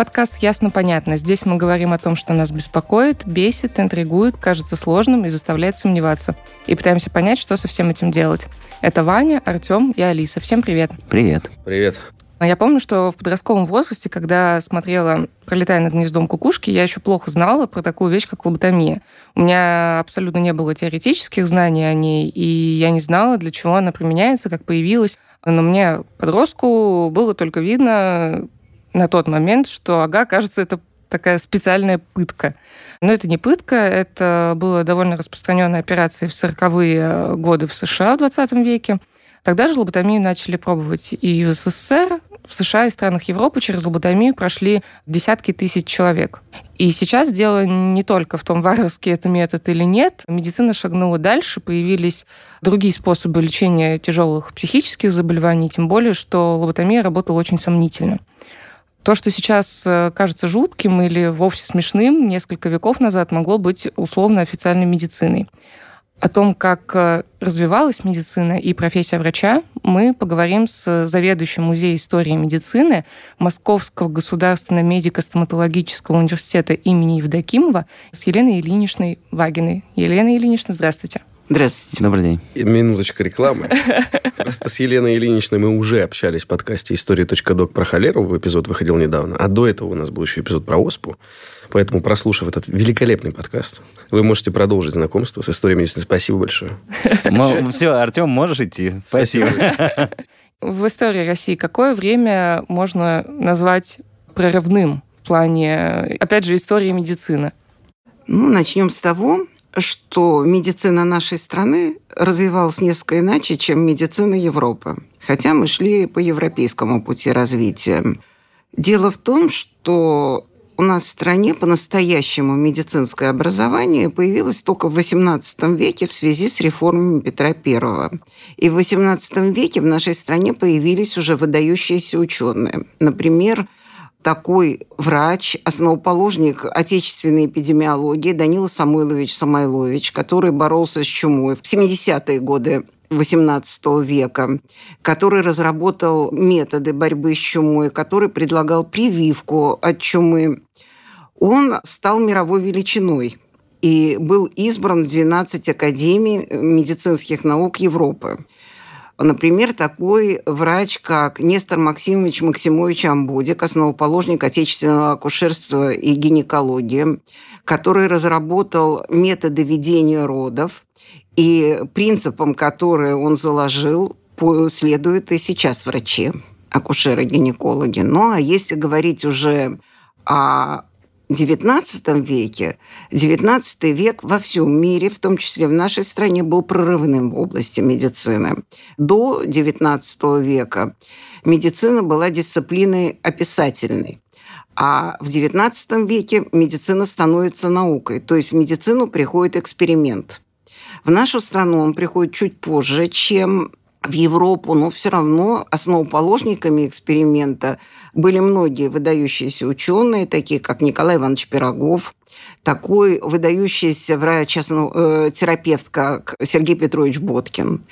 подкаст «Ясно-понятно». Здесь мы говорим о том, что нас беспокоит, бесит, интригует, кажется сложным и заставляет сомневаться. И пытаемся понять, что со всем этим делать. Это Ваня, Артем и Алиса. Всем привет. Привет. Привет. А я помню, что в подростковом возрасте, когда смотрела «Пролетая над гнездом кукушки», я еще плохо знала про такую вещь, как лоботомия. У меня абсолютно не было теоретических знаний о ней, и я не знала, для чего она применяется, как появилась. Но мне, подростку, было только видно на тот момент, что, ага, кажется, это такая специальная пытка. Но это не пытка, это была довольно распространенная операция в 40-е годы в США в 20 веке. Тогда же лоботомию начали пробовать и в СССР, в США и странах Европы через лоботомию прошли десятки тысяч человек. И сейчас дело не только в том, варварский это метод или нет. Медицина шагнула дальше, появились другие способы лечения тяжелых психических заболеваний, тем более, что лоботомия работала очень сомнительно. То, что сейчас э, кажется жутким или вовсе смешным, несколько веков назад могло быть условно официальной медициной. О том, как э, развивалась медицина и профессия врача, мы поговорим с заведующим музеем истории медицины Московского государственного медико-стоматологического университета имени Евдокимова с Еленой Ильиничной Вагиной. Елена Ильинична, здравствуйте. Здравствуйте. Добрый день. Минуточка рекламы. Просто с Еленой Ильиничной мы уже общались в подкасте «История.док» про холеру. Эпизод выходил недавно. А до этого у нас был еще эпизод про оспу. Поэтому, прослушав этот великолепный подкаст, вы можете продолжить знакомство с историей медицины. Спасибо большое. Все, Артем, можешь идти. Спасибо. В истории России какое время можно назвать прорывным в плане, опять же, истории медицины? Ну, начнем с того, что медицина нашей страны развивалась несколько иначе, чем медицина Европы. Хотя мы шли по европейскому пути развития. Дело в том, что у нас в стране по-настоящему медицинское образование появилось только в XVIII веке в связи с реформами Петра I. И в XVIII веке в нашей стране появились уже выдающиеся ученые. Например, такой врач, основоположник отечественной эпидемиологии Данила Самойлович Самойлович, который боролся с чумой в 70-е годы XVIII века, который разработал методы борьбы с чумой, который предлагал прививку от чумы. Он стал мировой величиной и был избран в 12 академий медицинских наук Европы. Например, такой врач, как Нестор Максимович Максимович Амбудик, основоположник отечественного акушерства и гинекологии, который разработал методы ведения родов, и принципам, которые он заложил, следуют и сейчас врачи, акушеры-гинекологи. Ну, а если говорить уже о XIX веке, XIX век во всем мире, в том числе в нашей стране, был прорывным в области медицины. До XIX века медицина была дисциплиной описательной. А в XIX веке медицина становится наукой, то есть в медицину приходит эксперимент. В нашу страну он приходит чуть позже, чем в Европу, но все равно основоположниками эксперимента были многие выдающиеся ученые, такие как Николай Иванович Пирогов, такой выдающийся врач-терапевт, как Сергей Петрович Боткин.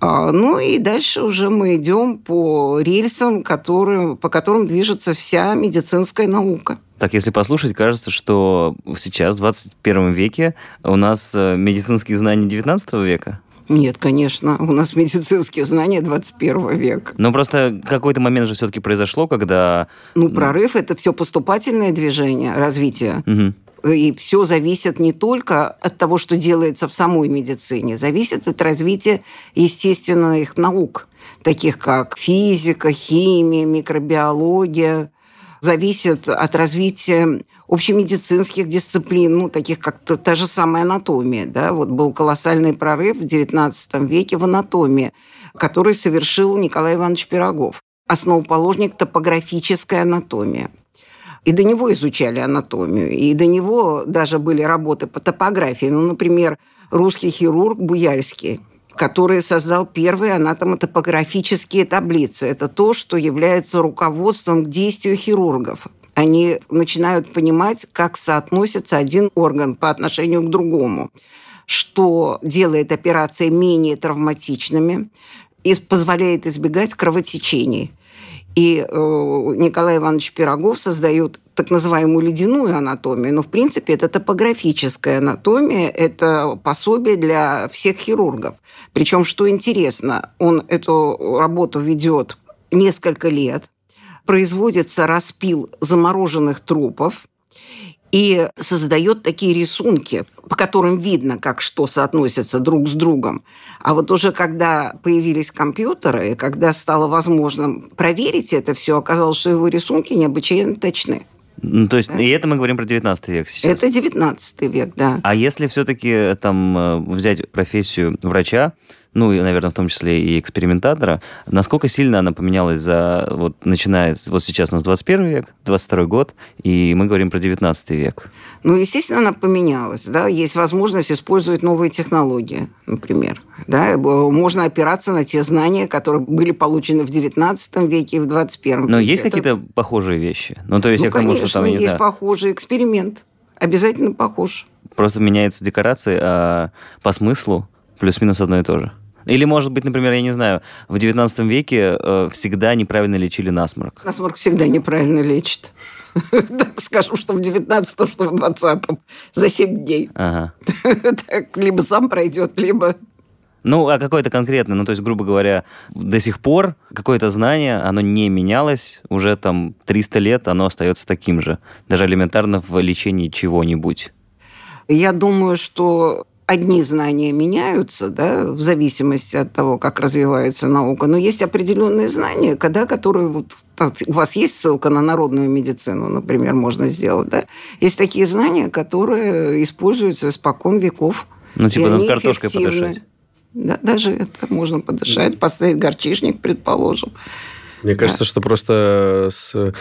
А, ну и дальше уже мы идем по рельсам, которые, по которым движется вся медицинская наука. Так, если послушать, кажется, что сейчас, в 21 веке, у нас э, медицинские знания 19 века. Нет, конечно, у нас медицинские знания 21 века. Но просто какой-то момент же все-таки произошло, когда... Ну, прорыв – это все поступательное движение, развитие. Угу. И все зависит не только от того, что делается в самой медицине, зависит от развития естественных наук, таких как физика, химия, микробиология, зависит от развития общемедицинских дисциплин, ну, таких как -то, та же самая анатомия. Да? Вот был колоссальный прорыв в XIX веке в анатомии, который совершил Николай Иванович Пирогов, основоположник топографической анатомии. И до него изучали анатомию, и до него даже были работы по топографии. Ну, например, русский хирург Буяльский, который создал первые анатомотопографические таблицы. Это то, что является руководством к действию хирургов. Они начинают понимать, как соотносится один орган по отношению к другому, что делает операции менее травматичными и позволяет избегать кровотечений. И э, Николай Иванович Пирогов создает так называемую ледяную анатомию, но в принципе это топографическая анатомия, это пособие для всех хирургов. Причем, что интересно, он эту работу ведет несколько лет, производится распил замороженных трупов, и создает такие рисунки, по которым видно, как что соотносится друг с другом. А вот уже когда появились компьютеры, и когда стало возможным проверить это все, оказалось, что его рисунки необычайно точны. Ну, то есть, да? и это мы говорим про 19 век сейчас. Это 19 век, да. А если все-таки там э, взять профессию врача, ну, и, наверное, в том числе и экспериментатора, насколько сильно она поменялась за, вот, начиная, вот сейчас у нас 21 век, 22 год, и мы говорим про 19 век? Ну, естественно, она поменялась, да, есть возможность использовать новые технологии, например, да, можно опираться на те знания, которые были получены в 19 веке и в 21 веке. Но есть Это... какие-то похожие вещи? Ну, то есть, ну, я конечно, что там, есть знаю... похожий эксперимент, обязательно похож. Просто меняется декорация, а по смыслу плюс-минус одно и то же. Или, может быть, например, я не знаю, в 19 веке э, всегда неправильно лечили насморк. Насморк всегда неправильно лечит. Так скажем, что в 19-м, что в 20-м. За 7 дней. Ага. Так, либо сам пройдет, либо ну, а какое-то конкретное, ну, то есть, грубо говоря, до сих пор какое-то знание, оно не менялось, уже там 300 лет оно остается таким же, даже элементарно в лечении чего-нибудь. Я думаю, что одни знания меняются, да, в зависимости от того, как развивается наука, но есть определенные знания, когда, которые вот у вас есть ссылка на народную медицину, например, можно сделать, да, есть такие знания, которые используются испокон веков. Ну, типа над картошкой подышать. Да, даже это можно подышать, поставить горчишник, предположим. Мне кажется, да. что просто с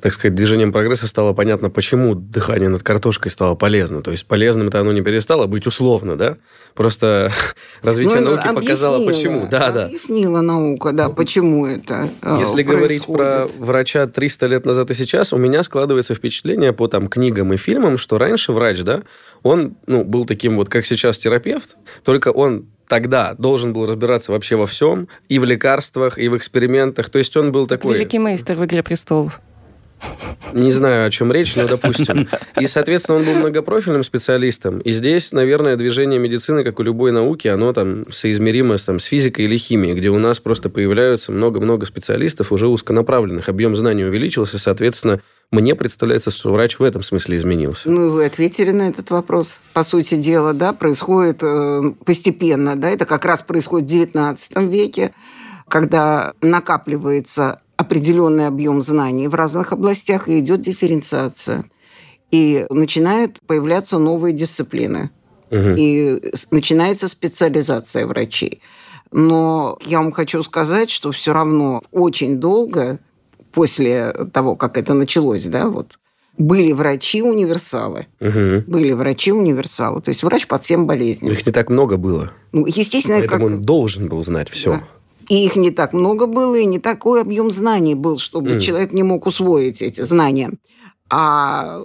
так сказать, движением прогресса стало понятно, почему дыхание над картошкой стало полезно. То есть полезным-то оно не перестало быть условно, да? Просто развитие ну, науки показало, почему. Да, да. Объяснила наука, да, почему это э, Если происходит. говорить про врача 300 лет назад и сейчас, у меня складывается впечатление по там книгам и фильмам, что раньше врач, да, он ну, был таким вот, как сейчас терапевт, только он тогда должен был разбираться вообще во всем, и в лекарствах, и в экспериментах. То есть он был такой... Великий мейстер в «Игре престолов». Не знаю, о чем речь, но допустим. И, соответственно, он был многопрофильным специалистом. И здесь, наверное, движение медицины, как у любой науки, оно там соизмеримо с, там, с физикой или химией, где у нас просто появляются много-много специалистов уже узконаправленных. Объем знаний увеличился, соответственно, мне представляется, что врач в этом смысле изменился. Ну, вы ответили на этот вопрос. По сути дела, да, происходит э, постепенно, да, это как раз происходит в XIX веке, когда накапливается определенный объем знаний в разных областях, и идет дифференциация. И начинают появляться новые дисциплины. Угу. И начинается специализация врачей. Но я вам хочу сказать, что все равно очень долго после того, как это началось, да, вот, были врачи-универсалы. Угу. Были врачи-универсалы. То есть врач по всем болезням. Их не так много было. Ну, естественно, Поэтому как... он должен был знать все. Да. И их не так много было, и не такой объем знаний был, чтобы mm. человек не мог усвоить эти знания. А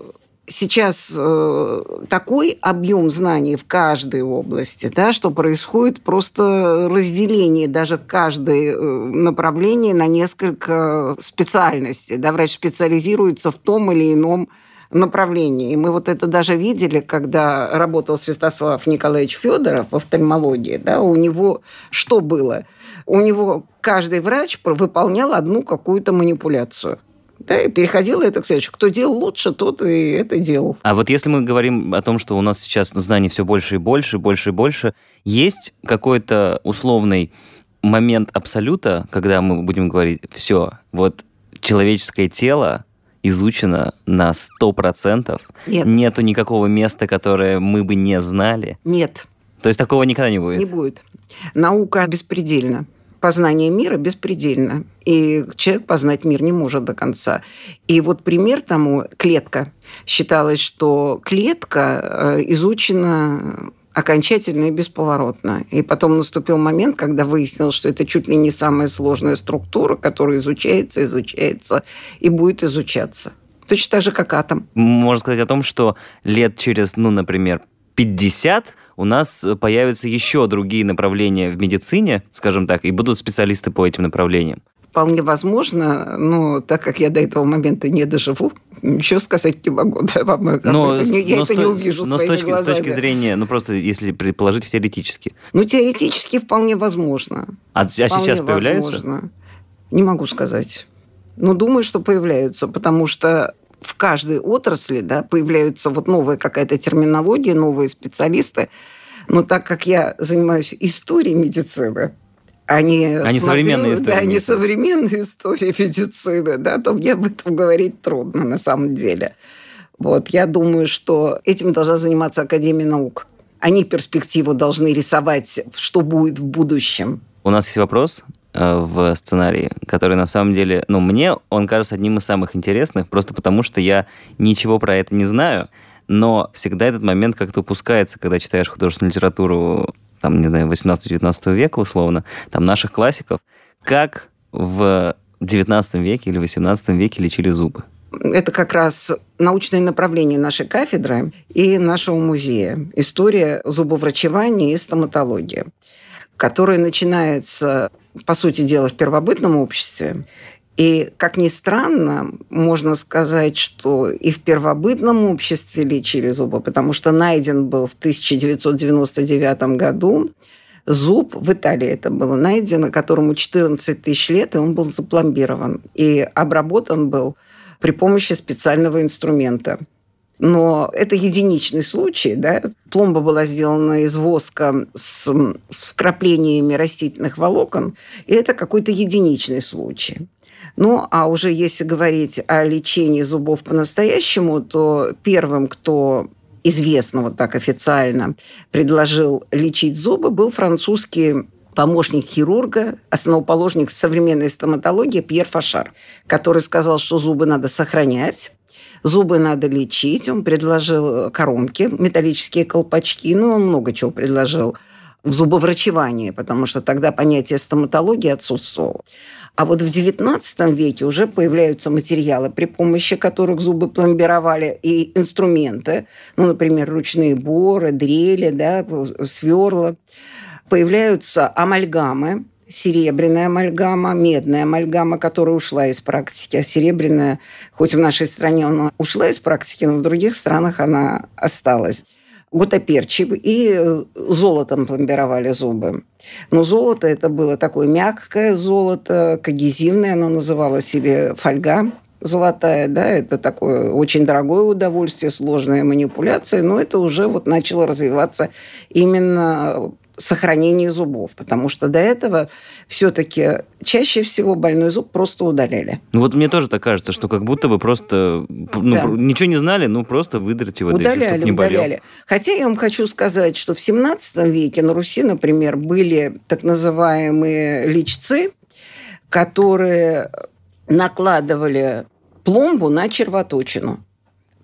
сейчас э, такой объем знаний в каждой области, да, что происходит просто разделение даже каждой э, направления на несколько специальностей. Да, врач специализируется в том или ином направлении. И мы вот это даже видели, когда работал Святослав Николаевич Федоров в офтальмологии. Да, у него что было? у него каждый врач выполнял одну какую-то манипуляцию. Да, и переходило это к следующему. Кто делал лучше, тот и это делал. А вот если мы говорим о том, что у нас сейчас знаний все больше и больше, больше и больше, есть какой-то условный момент абсолюта, когда мы будем говорить, все, вот человеческое тело изучено на 100%? Нет. Нету никакого места, которое мы бы не знали? Нет. То есть такого никогда не будет? Не будет. Наука беспредельна познание мира беспредельно, и человек познать мир не может до конца. И вот пример тому клетка. Считалось, что клетка э, изучена окончательно и бесповоротно. И потом наступил момент, когда выяснилось, что это чуть ли не самая сложная структура, которая изучается, изучается и будет изучаться. Точно так же, как атом. Можно сказать о том, что лет через, ну, например, 50 у нас появятся еще другие направления в медицине, скажем так, и будут специалисты по этим направлениям. Вполне возможно, но так как я до этого момента не доживу, ничего сказать не могу. Да, вам, но, я но это с, не увижу но с точки, с точки зрения, ну просто если предположить теоретически. Ну, теоретически вполне возможно. А, а сейчас появляются? Возможно. Не могу сказать. Но думаю, что появляются, потому что в каждой отрасли да, появляются вот новая какая-то терминология, новые специалисты. Но так как я занимаюсь историей медицины, они, они смотрю, современные истории. Да, они современные истории медицины, да, то мне об этом говорить трудно на самом деле. Вот, я думаю, что этим должна заниматься Академия наук. Они перспективу должны рисовать, что будет в будущем. У нас есть вопрос э, в сценарии, который на самом деле, ну, мне он кажется одним из самых интересных, просто потому что я ничего про это не знаю, но всегда этот момент как-то упускается, когда читаешь художественную литературу там, не знаю, 18-19 века условно, там наших классиков, как в 19 веке или 18 веке лечили зубы? Это как раз научное направление нашей кафедры и нашего музея. История зубоврачевания и стоматологии, которая начинается, по сути дела, в первобытном обществе и, как ни странно, можно сказать, что и в первобытном обществе лечили зубы, потому что найден был в 1999 году зуб, в Италии это было найдено, которому 14 тысяч лет, и он был запломбирован. И обработан был при помощи специального инструмента. Но это единичный случай. Да? Пломба была сделана из воска с, с вкраплениями растительных волокон, и это какой-то единичный случай. Ну, а уже если говорить о лечении зубов по-настоящему, то первым, кто известно вот так официально предложил лечить зубы, был французский помощник хирурга, основоположник современной стоматологии Пьер Фашар, который сказал, что зубы надо сохранять, зубы надо лечить. Он предложил коронки, металлические колпачки, ну, он много чего предложил в зубоврачевании, потому что тогда понятие стоматологии отсутствовало. А вот в XIX веке уже появляются материалы, при помощи которых зубы пломбировали, и инструменты, ну, например, ручные боры, дрели, да, сверла. Появляются амальгамы, серебряная амальгама, медная амальгама, которая ушла из практики, а серебряная, хоть в нашей стране она ушла из практики, но в других странах она осталась гутоперчи и э, золотом пломбировали зубы. Но золото это было такое мягкое золото, когезивное, оно называлось или фольга золотая, да, это такое очень дорогое удовольствие, сложная манипуляция, но это уже вот начало развиваться именно сохранение зубов, потому что до этого все-таки чаще всего больной зуб просто удаляли. Ну вот мне тоже так кажется, что как будто бы просто ну, да. ничего не знали, ну просто выдрать его, удаляли, да, не удаляли. Хотя я вам хочу сказать, что в 17 веке на Руси, например, были так называемые лечцы, которые накладывали пломбу на червоточину.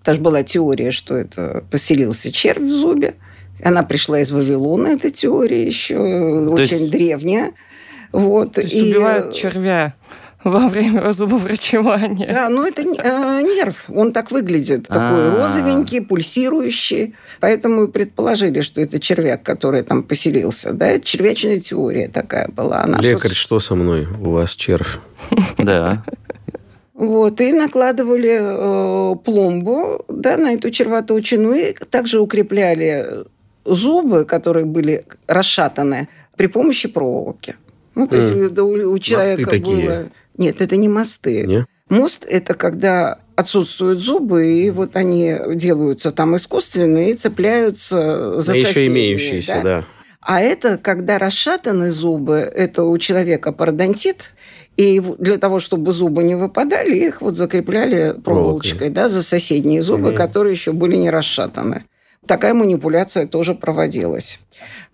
Даже была теория, что это поселился червь в зубе. Она пришла из Вавилона, эта теория еще То очень есть... древняя. Вот. То есть и... убивают червя во время зубоврачевания. Да, ну это э, нерв, он так выглядит, такой А-а-а. розовенький, пульсирующий. Поэтому и предположили, что это червяк, который там поселился. Да, это червячная теория такая была. Она Лекарь, просто... что со мной? У вас червь. Да. Вот, и накладывали э, пломбу да, на эту червоточину, и также укрепляли зубы, которые были расшатаны, при помощи проволоки. Ну, то есть mm. у, у человека мосты было... Такие. Нет, это не мосты. Нет? Мост – это когда отсутствуют зубы, и вот они делаются там искусственные и цепляются за да соседние. еще имеющиеся, да? да. А это, когда расшатаны зубы, это у человека пародонтит, и для того, чтобы зубы не выпадали, их вот закрепляли проволочкой, да, за соседние зубы, mm которые еще были не расшатаны. Такая манипуляция тоже проводилась.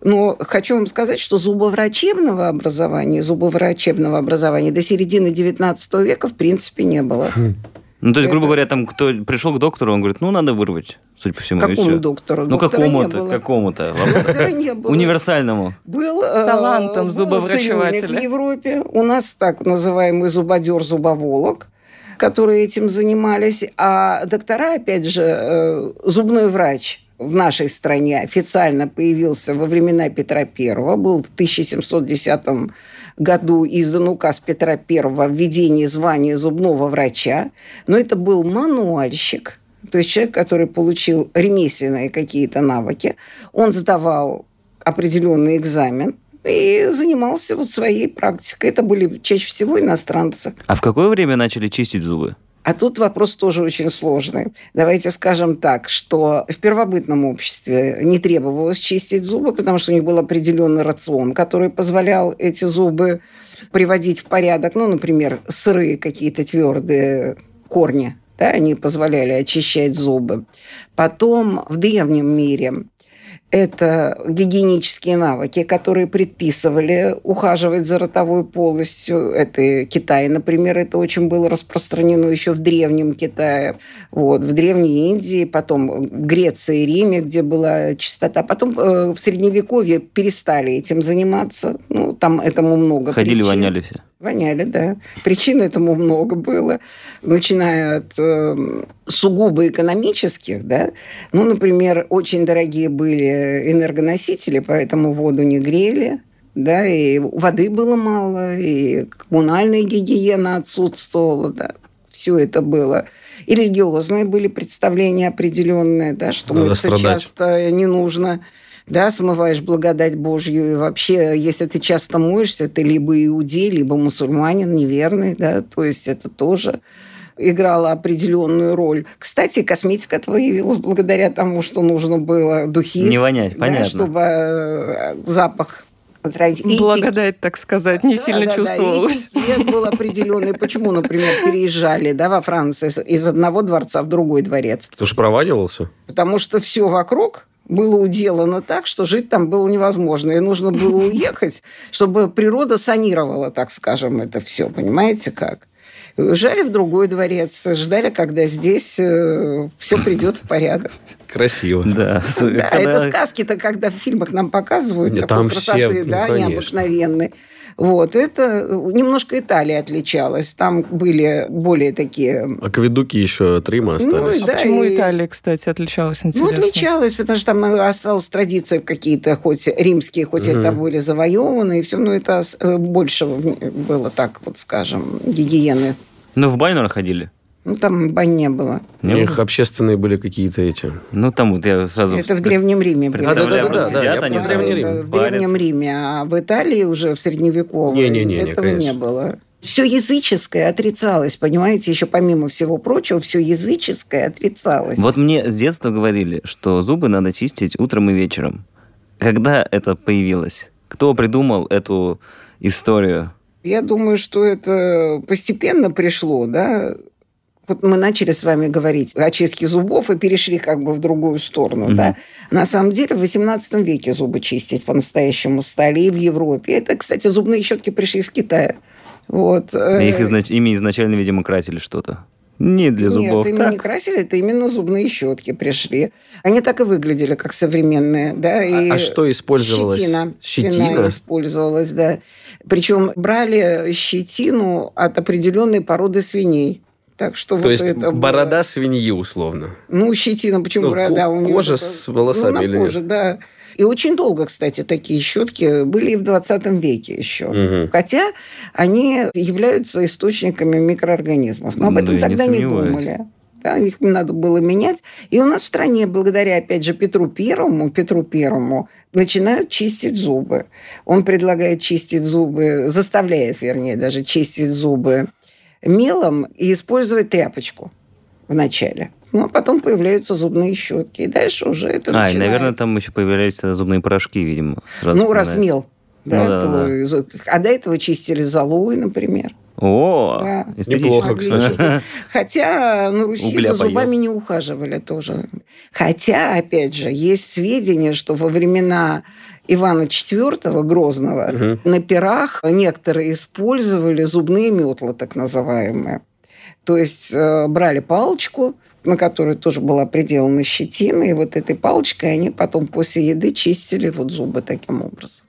Но хочу вам сказать, что зубоврачебного образования, зубоврачебного образования до середины XIX века в принципе не было. Хм. Ну, то есть, это... грубо говоря, там кто пришел к доктору, он говорит, ну, надо вырвать, судя по всему. Какому доктору? Ну, какому-то, какому-то. Универсальному. Был э, талантом зубоврачевателя. в Европе. У нас так называемый зубодер-зубоволог которые этим занимались, а доктора, опять же, э, зубной врач в нашей стране официально появился во времена Петра I, был в 1710 году издан указ Петра I о введении звания зубного врача, но это был мануальщик, то есть человек, который получил ремесленные какие-то навыки, он сдавал определенный экзамен, и занимался вот своей практикой. Это были чаще всего иностранцы. А в какое время начали чистить зубы? А тут вопрос тоже очень сложный. Давайте скажем так, что в первобытном обществе не требовалось чистить зубы, потому что у них был определенный рацион, который позволял эти зубы приводить в порядок. Ну, например, сырые какие-то твердые корни, да, они позволяли очищать зубы. Потом в древнем мире это гигиенические навыки, которые предписывали ухаживать за ротовой полостью. Это Китай, например, это очень было распространено еще в древнем Китае, вот, в древней Индии, потом в Греции и Риме, где была чистота. Потом э, в Средневековье перестали этим заниматься. Ну, там этому много Ходили, причин. воняли все. Воняли, да. Причин этому много было, начиная от э, сугубо экономических, да. Ну, например, очень дорогие были энергоносители, поэтому воду не грели, да, и воды было мало, и коммунальная гигиена отсутствовала, да. Все это было. И религиозные были представления определенные, да, что Надо мыться страдать. часто не нужно да, смываешь благодать Божью. И вообще, если ты часто моешься, ты либо иудей, либо мусульманин неверный, да, то есть это тоже играла определенную роль. Кстати, косметика появилась благодаря тому, что нужно было духи. Не вонять, да, понятно. чтобы э, запах. И Благодать, так сказать, не да, сильно да, да. чувствовалась. И этикет был определенный. Почему, например, переезжали да, во Франции из одного дворца в другой дворец? Потому что проваливался? Потому что все вокруг было уделано так, что жить там было невозможно. И нужно было уехать, чтобы природа санировала, так скажем, это все. Понимаете как? Уезжали в другой дворец, ждали, когда здесь все придет в порядок. Красиво. Да. Да, Когда- это сказки-то, когда в фильмах нам показывают, Нет, такой там красоты, все, ну, да, конечно. необыкновенной. Вот, это немножко Италия отличалась. Там были более такие... Акведуки еще от Рима Ну, остались. А да, почему и- Италия, кстати, отличалась, Ну, интересно? отличалась, потому что там осталась традиция какие-то, хоть римские, хоть Мгм. это были завоеваны, и все, но это э, больше было так, вот скажем, гигиены. Ну, в баню, наверное, ходили. Ну, там бань не было. У Не них общественные были какие-то эти. Ну, там вот я сразу... это в Древнем Риме было. Представляю, Да-да-да-да, просто да, сидят я они про Древний Рим. Да, в. Древнем Риме, а в Италии уже в Средневековье Не-не-не, этого конечно. не было. Все языческое отрицалось, понимаете, еще помимо всего прочего, все языческое отрицалось. Вот мне с детства говорили, что зубы надо чистить утром и вечером. Когда это появилось? Кто придумал эту историю? Я думаю, что это постепенно пришло, да. Вот мы начали с вами говорить о чистке зубов и перешли как бы в другую сторону, Мгм. да. На самом деле в XVIII веке зубы чистить по-настоящему стали и в Европе. Это, кстати, зубные щетки пришли из Китая. Вот. э, Их изнач- ими изначально, видимо, красили что-то. Не для зубов. Нет, ими не красили, это именно зубные щетки пришли. Они так и выглядели, как современные, да. И А, а что использовалось? Щетина. Щетина? использовалась, да. Причем брали щетину от определенной породы свиней. Так что То вот есть это было- борода свиньи, условно. Ну, щетина, почему Ну, борода? у кожа такая- с волосами Ну, или нет? коже, да. И очень долго, кстати, такие щетки были и в 20 веке еще. Мгм. Хотя они являются источниками микроорганизмов. Но об Ну, этом не тогда не, сомневаюсь. думали. Да, их надо было менять. И у нас в стране, благодаря, опять же, Петру Первому, Петру Первому, начинают чистить зубы. Он предлагает чистить зубы, заставляет, вернее, даже чистить зубы мелом и использовать тряпочку вначале. Ну, а потом появляются зубные щетки. И дальше уже это А, и, начинается. наверное, там еще появляются зубные порошки, видимо. Ну, раз мел. Да, Ну да, то да. и А до этого чистили золой, например. О, Да. Неплохо, кстати. Хотя на Руси Угля за поел. зубами не ухаживали тоже. Хотя, опять же, есть сведения, что во времена Ивана IV Грозного Мгм. на пирах некоторые использовали зубные метлы, так называемые. То есть э, брали палочку, на которой тоже была приделана щетина, и вот этой палочкой они потом после еды чистили вот зубы таким образом.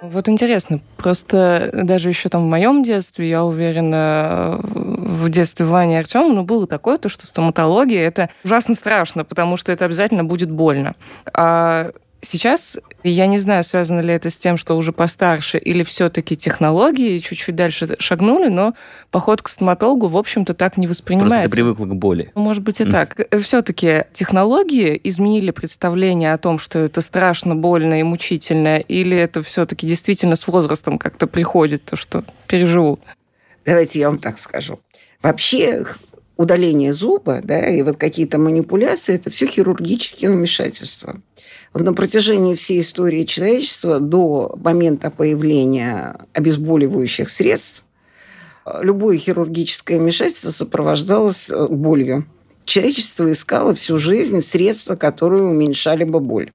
Вот интересно, просто даже еще там в моем детстве, я уверена, в детстве Вани и Артема, ну, было такое, то, что стоматология – это ужасно страшно, потому что это обязательно будет больно. А Сейчас я не знаю, связано ли это с тем, что уже постарше, или все-таки технологии чуть-чуть дальше шагнули, но поход к стоматологу, в общем-то, так не воспринимается. Просто ты привыкла к боли. Может быть и так. Все-таки технологии изменили представление о том, что это страшно, больно и мучительно, или это все-таки действительно с возрастом как-то приходит, то, что переживу? Давайте я вам так скажу. Вообще удаление зуба да, и вот какие-то манипуляции – это все хирургические вмешательства. На протяжении всей истории человечества до момента появления обезболивающих средств любое хирургическое вмешательство сопровождалось э, болью. Человечество искало всю жизнь средства, которые уменьшали бы боль.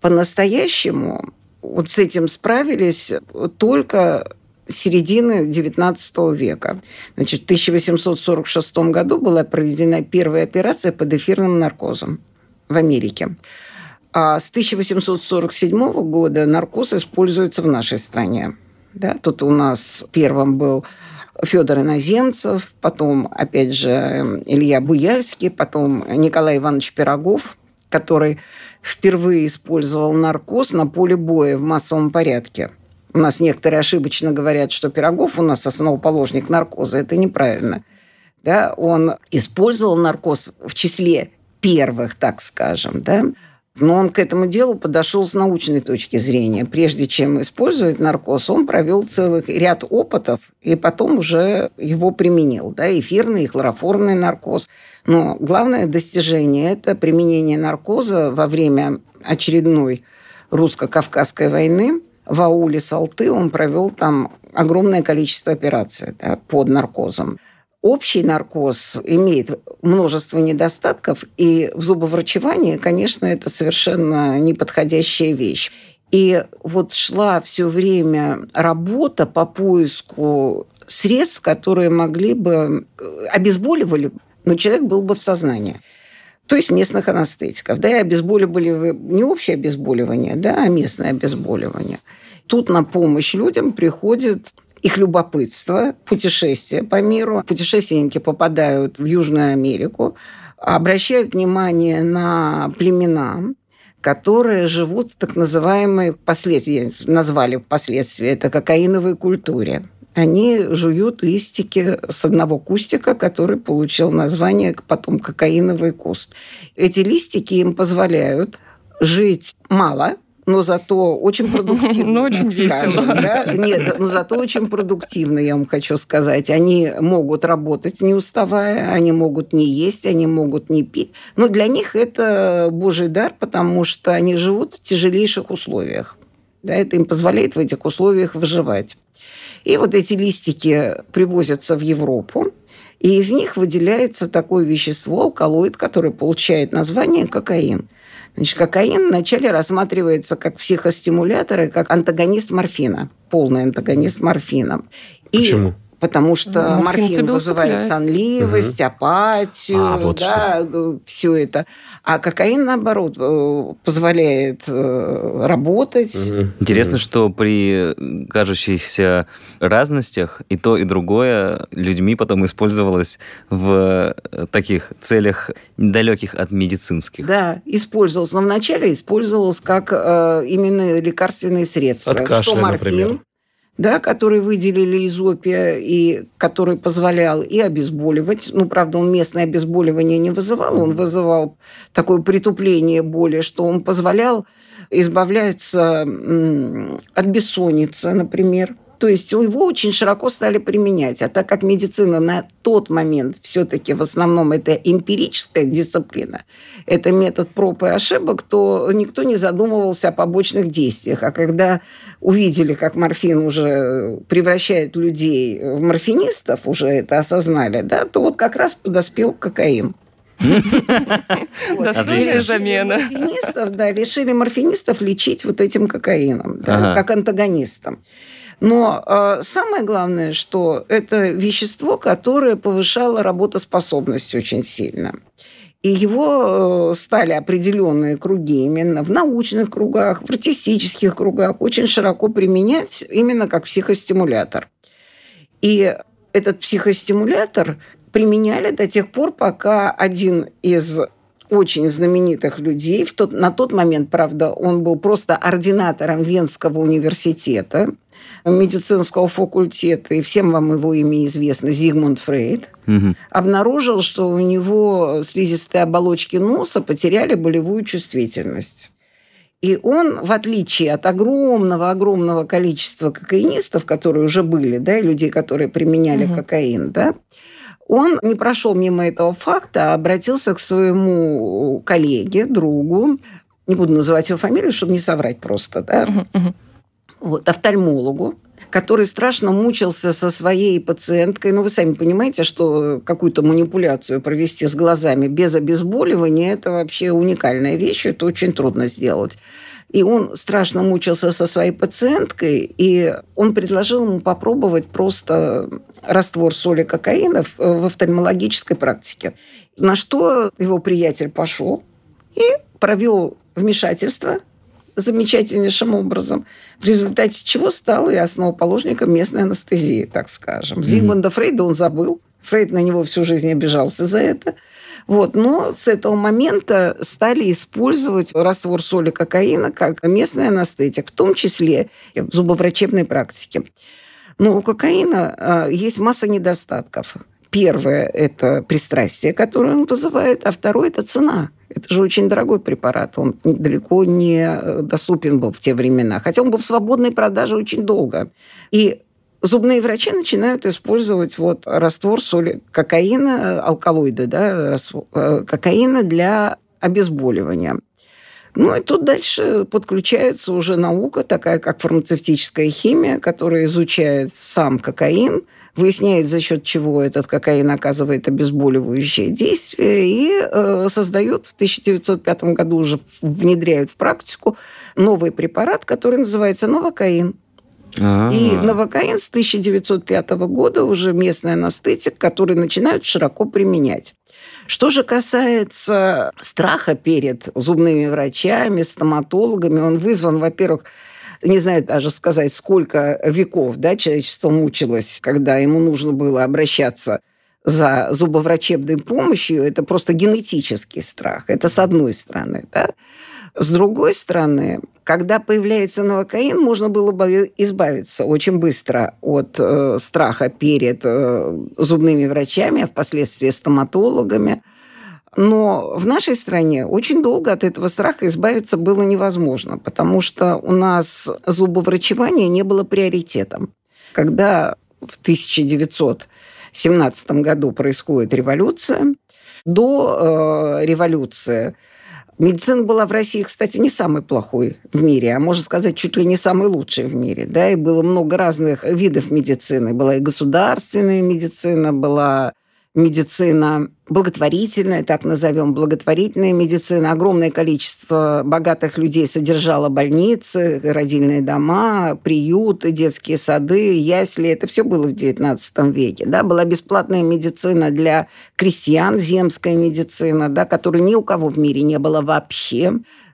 По-настоящему вот с этим справились только середины XIX века. Значит, в 1846 году была проведена первая операция под эфирным наркозом в Америке. А с 1847 года наркоз используется в нашей стране. Да, тут у нас первым был Федор Иноземцев, потом, опять же, Илья Буяльский, потом Николай Иванович Пирогов, который впервые использовал наркоз на поле боя в массовом порядке – у нас некоторые ошибочно говорят, что Пирогов у нас основоположник наркоза. Это неправильно. Да, он использовал наркоз в числе первых, так скажем, да, но он к этому делу подошел с научной точки зрения. Прежде чем использовать наркоз, он провел целый ряд опытов и потом уже его применил. Да, эфирный и хлороформный наркоз. Но главное достижение – это применение наркоза во время очередной русско-кавказской войны – в ауле Салты он провел там огромное количество операций да, под наркозом. Общий наркоз имеет множество недостатков, и в зубоврачевании, конечно, это совершенно неподходящая вещь. И вот шла все время работа по поиску средств, которые могли бы обезболивали, но человек был бы в сознании то есть местных анестетиков. Да, и обезболивали не общее обезболивание, да, а местное обезболивание. Тут на помощь людям приходит их любопытство, путешествия по миру. Путешественники попадают в Южную Америку, обращают внимание на племена, которые живут в так называемой, впоследствии, назвали впоследствии, это кокаиновой культуре они жуют листики с одного кустика, который получил название потом кокаиновый куст. Эти листики им позволяют жить мало, но зато очень продуктивно. Ну, очень весело. Да? Нет, но зато очень продуктивно, я вам хочу сказать. Они могут работать, не уставая, они могут не есть, они могут не пить. Но для них это божий дар, потому что они живут в тяжелейших условиях. Да, это им позволяет в этих условиях выживать. И вот эти листики привозятся в Европу, и из них выделяется такое вещество, алкалоид, которое получает название кокаин. Значит, кокаин вначале рассматривается как психостимулятор и как антагонист морфина, полный антагонист морфина. И Почему? Потому что ну, морфин вызывает сонливость, угу. апатию, а, вот да, что. все это. А кокаин, наоборот, э, позволяет э, работать. Угу. Интересно, что при кажущихся разностях и то, и другое людьми потом использовалось в э, таких целях далеких от медицинских. Да, использовалось. Но вначале использовалось как э, именно лекарственные средства. От кашля, что морфин, например да, который выделили из опия и который позволял и обезболивать. Ну, правда, он местное обезболивание не вызывал, он вызывал такое притупление боли, что он позволял избавляться от бессонницы, например. То есть его очень широко стали применять. А так как медицина на тот момент все-таки в основном это эмпирическая дисциплина, это метод проб и ошибок, то никто не задумывался о побочных действиях. А когда увидели, как морфин уже превращает людей в морфинистов, уже это осознали, да, то вот как раз подоспел кокаин. Достойная замена. Морфинистов, да, решили морфинистов лечить вот этим кокаином, как антагонистом. Но э, самое главное, что это вещество, которое повышало работоспособность очень сильно. И его э, стали определенные круги именно в научных кругах, в артистических кругах очень широко применять именно как психостимулятор. И этот психостимулятор применяли до тех пор, пока один из очень знаменитых людей. В тот, на тот момент, правда, он был просто ординатором Венского университета медицинского факультета, и всем вам его имя известно, Зигмунд Фрейд, угу. обнаружил, что у него слизистые оболочки носа потеряли болевую чувствительность. И он, в отличие от огромного-огромного количества кокаинистов, которые уже были, да, и людей, которые применяли угу. кокаин, да, он не прошел мимо этого факта, а обратился к своему коллеге, другу, не буду называть его фамилию, чтобы не соврать просто, да, угу, угу вот, офтальмологу, который страшно мучился со своей пациенткой. Ну, вы сами понимаете, что какую-то манипуляцию провести с глазами без обезболивания – это вообще уникальная вещь, это очень трудно сделать. И он страшно мучился со своей пациенткой, и он предложил ему попробовать просто раствор соли кокаина в офтальмологической практике. На что его приятель пошел и провел вмешательство – замечательнейшим образом, в результате чего стал и основоположником местной анестезии, так скажем. Mm-hmm. Зигмунда Фрейда он забыл. Фрейд на него всю жизнь обижался за это. Вот. Но с этого момента стали использовать раствор соли кокаина как местный анестетик, в том числе в зубоврачебной практике. Но у кокаина а, есть масса недостатков. Первое – это пристрастие, которое он вызывает, а второе – это цена. Это же очень дорогой препарат, он далеко не э, доступен был в те времена, хотя он был в свободной продаже очень долго. И зубные врачи начинают использовать вот раствор соли кокаина, алкалоиды, да, раствор, э, кокаина для обезболивания. Ну и тут дальше подключается уже наука, такая как фармацевтическая химия, которая изучает сам кокаин – выясняет, за счет чего этот кокаин оказывает обезболивающее действие, и э, создает в 1905 году уже внедряют в практику новый препарат, который называется новокаин. А-а-а. И новокаин с 1905 года уже местный анестетик, который начинают широко применять. Что же касается страха перед зубными врачами, стоматологами, он вызван, во-первых, не знаю даже сказать, сколько веков да, человечество мучилось, когда ему нужно было обращаться за зубоврачебной помощью, это просто генетический страх. Это с одной стороны. Да? С другой стороны, когда появляется новокаин, можно было бы избавиться очень быстро от э, страха перед э, зубными врачами, а впоследствии стоматологами. Но в нашей стране очень долго от этого страха избавиться было невозможно, потому что у нас зубоврачевание не было приоритетом. Когда в 1917 году происходит революция, до э, революции Медицина была в России, кстати, не самой плохой в мире, а можно сказать, чуть ли не самой лучшей в мире. Да? И было много разных видов медицины. Была и государственная медицина, была медицина благотворительная, так назовем, благотворительная медицина. Огромное количество богатых людей содержало больницы, родильные дома, приюты, детские сады, ясли. Это все было в XIX веке. Да? Была бесплатная медицина для крестьян, земская медицина, да, которой ни у кого в мире не было вообще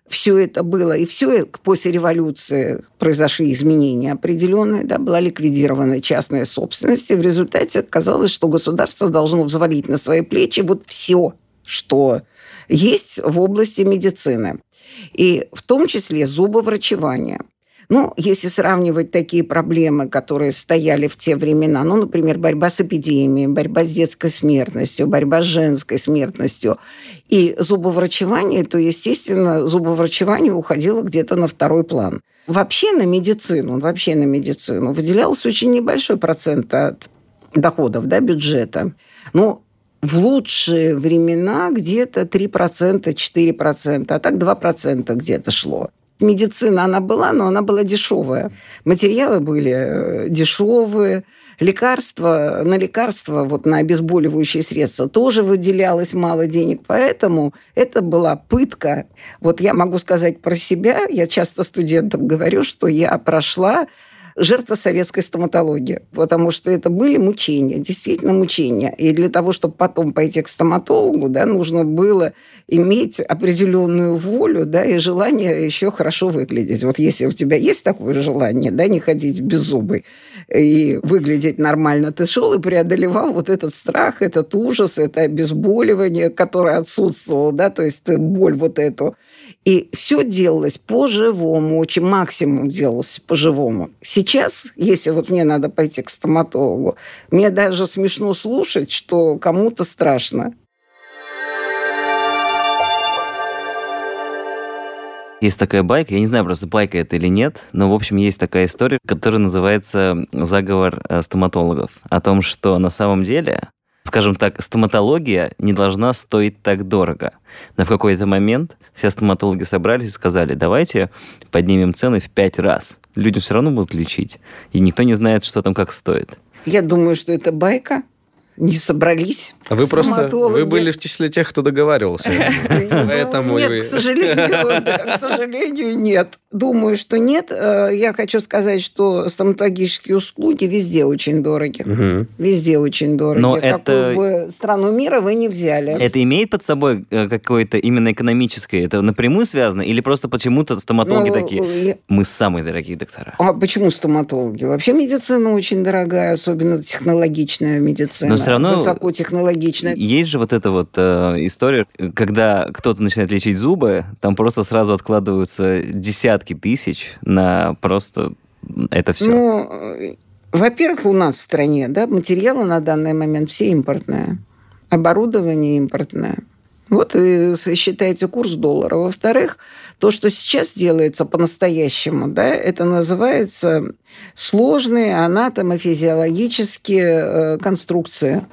все это было, и все после революции произошли изменения определенные, да, была ликвидирована частная собственность, и в результате казалось, что государство должно взвалить на свои плечи вот все, что есть в области медицины. И в том числе зубоврачевание – ну, если сравнивать такие проблемы, которые стояли в те времена, ну, например, борьба с эпидемией, борьба с детской смертностью, борьба с женской смертностью и зубоврачевание, то, естественно, зубоврачевание уходило где-то на второй план. Вообще на медицину, вообще на медицину выделялся очень небольшой процент от доходов, да, бюджета. Но в лучшие времена где-то 3%, 4%, а так 2% где-то шло медицина, она была, но она была дешевая. Материалы были э, дешевые, лекарства, на лекарства, вот на обезболивающие средства тоже выделялось мало денег, поэтому это была пытка. Вот я могу сказать про себя, я часто студентам говорю, что я прошла жертва советской стоматологии, потому что это были мучения, действительно мучения. И для того, чтобы потом пойти к стоматологу, да, нужно было иметь определенную волю да, и желание еще хорошо выглядеть. Вот если у тебя есть такое желание, да, не ходить без зубы и выглядеть нормально, ты шел и преодолевал вот этот страх, этот ужас, это обезболивание, которое отсутствовало, да, то есть боль вот эту. И все делалось по-живому, очень максимум делалось по-живому. Сейчас, если вот мне надо пойти к стоматологу, мне даже смешно слушать, что кому-то страшно. Есть такая байка, я не знаю просто байка это или нет, но в общем есть такая история, которая называется «Заговор э, стоматологов». О том, что на самом деле скажем так, стоматология не должна стоить так дорого. Но в какой-то момент все стоматологи собрались и сказали, давайте поднимем цены в пять раз. Люди все равно будут лечить, и никто не знает, что там как стоит. Я думаю, что это байка не собрались. А вы просто вы были в числе тех, кто договаривался. Поэтому нет, к сожалению, к сожалению, нет. Думаю, что нет. Э, я хочу сказать, что стоматологические услуги везде очень дороги. Везде очень дороги. Но Какую бы страну мира вы не взяли. Это имеет под собой э, какое-то именно экономическое? Это напрямую связано? Или просто почему-то стоматологи ну, такие? Мы самые дорогие доктора. А почему стоматологи? Вообще медицина очень дорогая, особенно технологичная медицина все равно высокотехнологичная. Есть же вот эта вот э, история, когда кто-то начинает лечить зубы, там просто сразу откладываются десятки тысяч на просто это все. Ну, во-первых, у нас в стране да, материалы на данный момент все импортные, оборудование импортное. Вот и считайте курс доллара. Во-вторых, то, что сейчас делается по-настоящему, да, это называется сложные анатомофизиологические э, конструкции.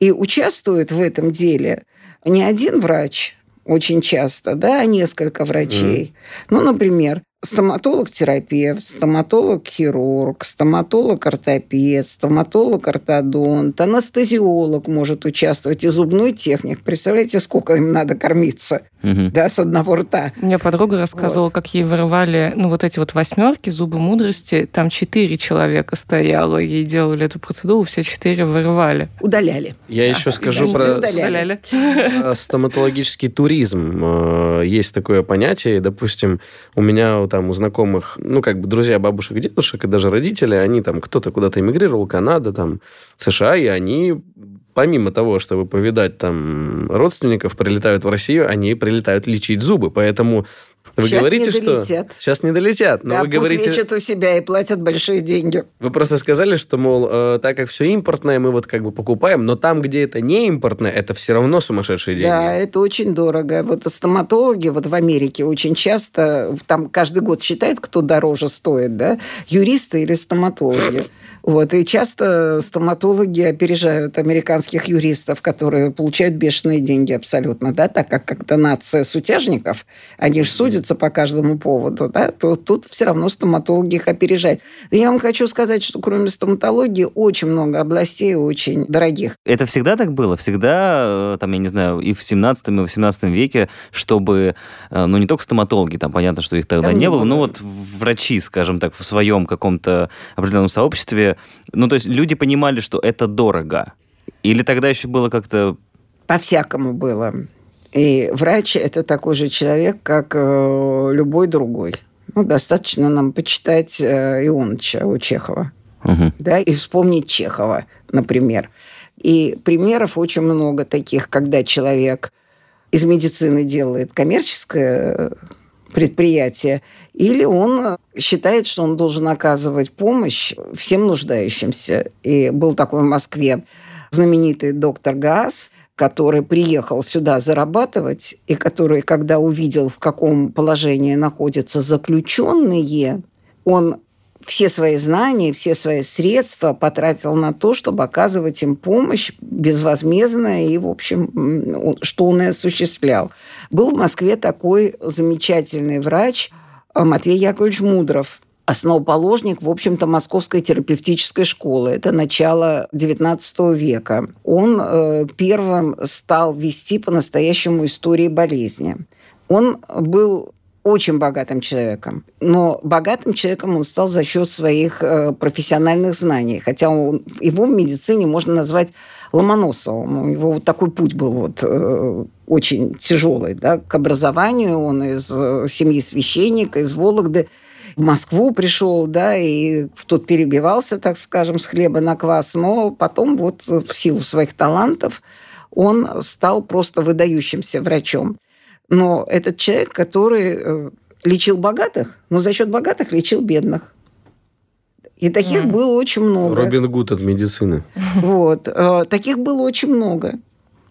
И участвует в этом деле не один врач, очень часто, да, а несколько врачей. Mm. Ну, например, стоматолог-терапевт, стоматолог-хирург, стоматолог-ортопед, стоматолог-ортодонт, анестезиолог может участвовать и зубной техник. Представляете, сколько им надо кормиться? Угу. Да, с одного рта. У меня подруга рассказывала, вот. как ей вырывали, ну, вот эти вот восьмерки, зубы мудрости. Там четыре человека стояло, ей делали эту процедуру, все четыре вырывали. Удаляли. Я да. еще скажу про удаляли. стоматологический туризм. Э, есть такое понятие, допустим, у меня там у знакомых, ну, как бы друзья бабушек, дедушек и даже родители, они там, кто-то куда-то эмигрировал, Канада, там, США, и они помимо того, чтобы повидать там родственников, прилетают в Россию, они прилетают лечить зубы. Поэтому вы сейчас говорите, не что сейчас не долетят, но да, вы говорите, лечат у себя и платят большие деньги. Вы просто сказали, что мол, э, так как все импортное, мы вот как бы покупаем, но там, где это не импортное, это все равно сумасшедшие деньги. Да, это очень дорого. Вот стоматологи вот в Америке очень часто там каждый год считают, кто дороже стоит, да, юристы или стоматологи. Вот. И часто стоматологи опережают американских юристов, которые получают бешеные деньги абсолютно, да, так как как-то нация сутяжников, они же судятся по каждому поводу, да, то тут все равно стоматологи их опережают. Я вам хочу сказать, что кроме стоматологии очень много областей очень дорогих. Это всегда так было? Всегда, э, там, я не знаю, и в 17 и 18 веке, чтобы, э, ну, не только стоматологи, там, понятно, что их тогда там не было, но вот врачи, скажем так, в своем каком-то определенном сообществе ну, то есть люди понимали, что это дорого? Или тогда еще было как-то... По-всякому было. И врач – это такой же человек, как э, любой другой. Ну, достаточно нам почитать э, Ионыча у Чехова. Угу. Да, и вспомнить Чехова, например. И примеров очень много таких, когда человек из медицины делает коммерческое предприятие, или он считает, что он должен оказывать помощь всем нуждающимся. И был такой в Москве знаменитый доктор Газ, который приехал сюда зарабатывать, и который, когда увидел, в каком положении находятся заключенные, он все свои знания, все свои средства потратил на то, чтобы оказывать им помощь безвозмездно и, в общем, что он и осуществлял. Был в Москве такой замечательный врач э, Матвей Яковлевич Мудров, основоположник, в общем-то, Московской терапевтической школы. Это начало XIX века. Он э, первым стал вести по-настоящему истории болезни. Он был очень богатым человеком. Но богатым человеком он стал за счет своих э, профессиональных знаний. Хотя он, его в медицине можно назвать Ломоносовым. У него вот такой путь был вот, э, очень тяжелый да, к образованию. Он из э, семьи священника, из Вологды в Москву пришел, да, и тут перебивался, так скажем, с хлеба на квас, но потом вот в силу своих талантов он стал просто выдающимся врачом. Но этот человек, который э, лечил богатых, но за счет богатых лечил бедных. И таких mm. было очень много. Робин Гуд от медицины. Вот. Э, таких было очень много.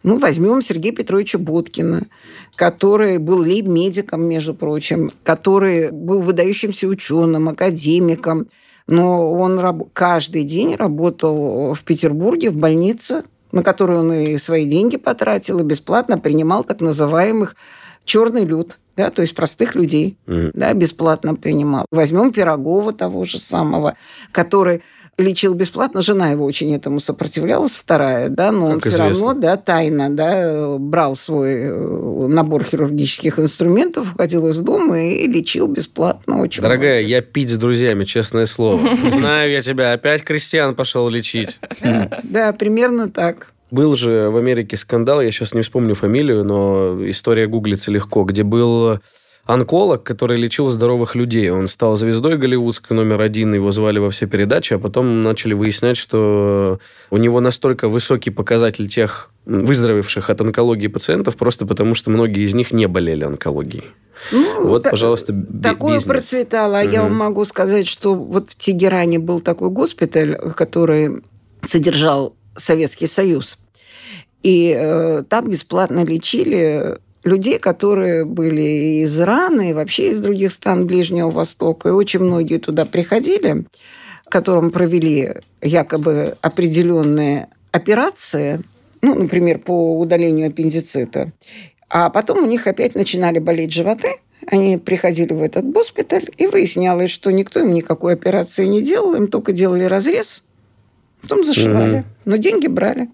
Ну, возьмем Сергея Петровича Боткина, который был лейб-медиком, между прочим, который был выдающимся ученым, академиком. Но он раб- каждый день работал в Петербурге в больнице, на которую он и свои деньги потратил, и бесплатно принимал так называемых черный люд, да, то есть простых людей, mm да, бесплатно принимал. Возьмем Пирогова того же самого, который лечил бесплатно, жена его очень этому сопротивлялась, вторая, да, но как он известно. все равно, да, тайно, да, брал свой э, набор хирургических инструментов, уходил из дома и лечил бесплатно очень Дорогая, много. я пить с друзьями, честное слово. Знаю я тебя, опять крестьян пошел лечить. Да, примерно так. Был же в Америке скандал, я сейчас не вспомню фамилию, но история гуглится легко, где был онколог, который лечил здоровых людей. Он стал звездой голливудской номер один, его звали во все передачи, а потом начали выяснять, что у него настолько высокий показатель тех выздоровевших от онкологии пациентов, просто потому что многие из них не болели онкологией. Ну, вот, та, пожалуйста, Такое бизнес. процветало. Угу. Я вам могу сказать, что вот в Тегеране был такой госпиталь, который содержал Советский Союз. И э, там бесплатно лечили людей, которые были из Ирана и вообще из других стран Ближнего Востока. И очень многие туда приходили, которым провели якобы определенные операции, ну, например, по удалению аппендицита. А потом у них опять начинали болеть животы, они приходили в этот госпиталь, и выяснялось, что никто им никакой операции не делал, им только делали разрез, потом зашивали, mm-hmm. но деньги брали.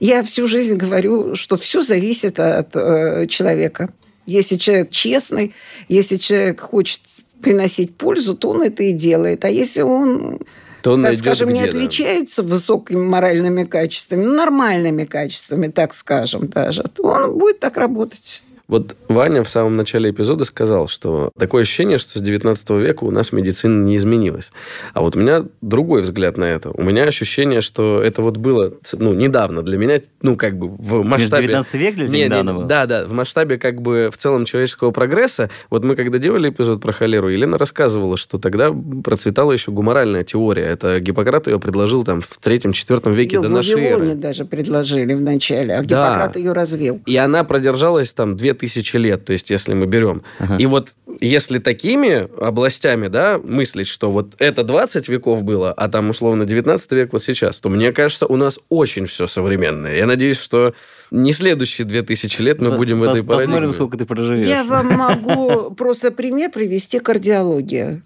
Я всю жизнь говорю, что все зависит от э, человека. Если человек честный, если человек хочет приносить пользу, то он это и делает. А если он то он так скажем, не отличается высокими моральными качествами, ну, нормальными качествами, так скажем даже, то он будет так работать. Вот Ваня в самом начале эпизода сказал, что такое ощущение, что с 19 века у нас медицина не изменилась. А вот у меня другой взгляд на это. У меня ощущение, что это вот было ну, недавно для меня, ну, как бы в масштабе... 19 век для тебя недавно было? Да, да, в масштабе как бы в целом человеческого прогресса. Вот мы когда делали эпизод про холеру, Елена рассказывала, что тогда процветала еще гуморальная теория. Это Гиппократ ее предложил там в третьем-четвертом веке ее до нашей эры. даже предложили в начале, а Гиппократ да. ее развил. И она продержалась там две тысячи лет, то есть если мы берем. Ага. И вот если такими областями, да, мыслить, что вот это 20 веков было, а там условно 19 век вот сейчас, то мне кажется, у нас очень все современное. Я надеюсь, что не следующие 2000 лет мы будем в этой парадигме. Посмотрим, сколько ты проживешь. Я вам могу просто пример привести кардиология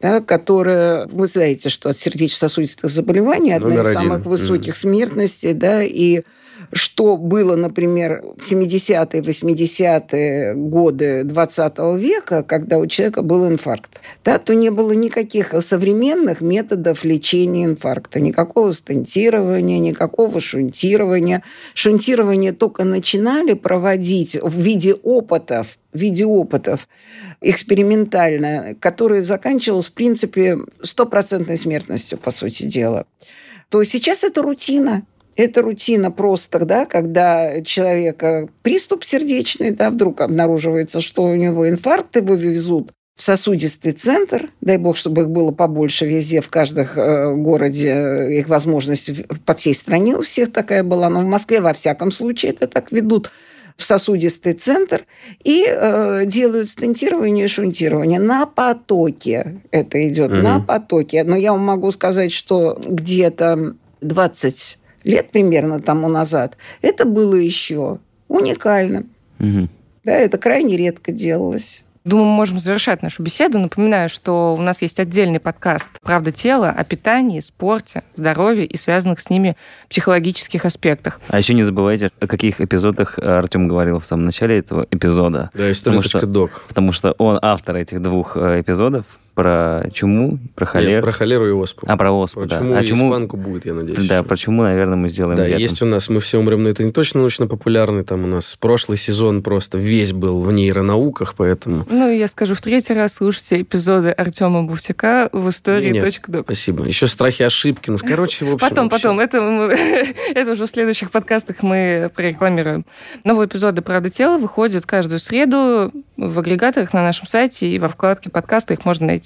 да, которая, вы знаете, что от сердечно-сосудистых заболеваний одна Номер из один. самых высоких mm. смертностей, да, и что было, например, в 70-е, 80-е годы 20 века, когда у человека был инфаркт, да, то не было никаких современных методов лечения инфаркта, никакого стентирования, никакого шунтирования. Шунтирование только начинали проводить в виде опытов, в виде опытов экспериментально, который заканчивался, в принципе, стопроцентной смертностью, по сути дела. То сейчас это рутина. Это рутина просто, да, когда человека приступ сердечный, да, вдруг обнаруживается, что у него инфаркт, его везут в сосудистый центр, дай бог, чтобы их было побольше везде, в каждом э, городе, э, их возможность по всей стране у всех такая была, но в Москве во всяком случае это так ведут в сосудистый центр и э, делают стентирование и шунтирование на потоке. Это идет угу. на потоке. Но я вам могу сказать, что где-то 20 лет примерно тому назад, это было еще уникально. Угу. Да, это крайне редко делалось. Думаю, мы можем завершать нашу беседу. Напоминаю, что у нас есть отдельный подкаст «Правда тела» о питании, спорте, здоровье и связанных с ними психологических аспектах. А еще не забывайте, о каких эпизодах Артем говорил в самом начале этого эпизода. Да, история.док. Потому что он автор этих двух э, эпизодов про чуму, про холеру. Нет, про холеру и оспу. А, про оспу, про да. чуму а и чуму... испанку будет, я надеюсь. Да, про чуму, наверное, мы сделаем Да, летом. есть у нас «Мы все умрем», но это не точно научно-популярный. Там у нас прошлый сезон просто весь был в нейронауках, поэтому... Ну, я скажу в третий раз, слушайте эпизоды Артема Буфтика в истории Нет, .док. Спасибо. Еще страхи ошибки. Ну, короче, в общем... Потом, вообще. потом. Это, мы- это уже в следующих подкастах мы прорекламируем. Новые эпизоды «Правда тела» выходят каждую среду в агрегаторах на нашем сайте и во вкладке подкаста их можно найти.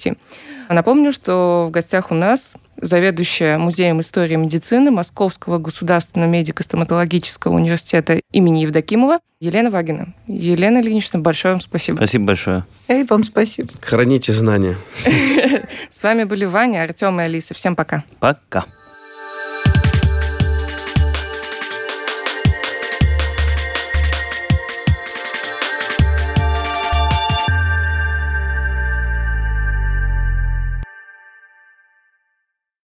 Напомню, что в гостях у нас заведующая Музеем истории медицины Московского государственного медико-стоматологического университета имени Евдокимова Елена Вагина. Елена Ильинична, большое вам спасибо. Спасибо большое. И вам спасибо. Храните знания. С вами были Ваня, Артем и Алиса. Всем пока. Пока.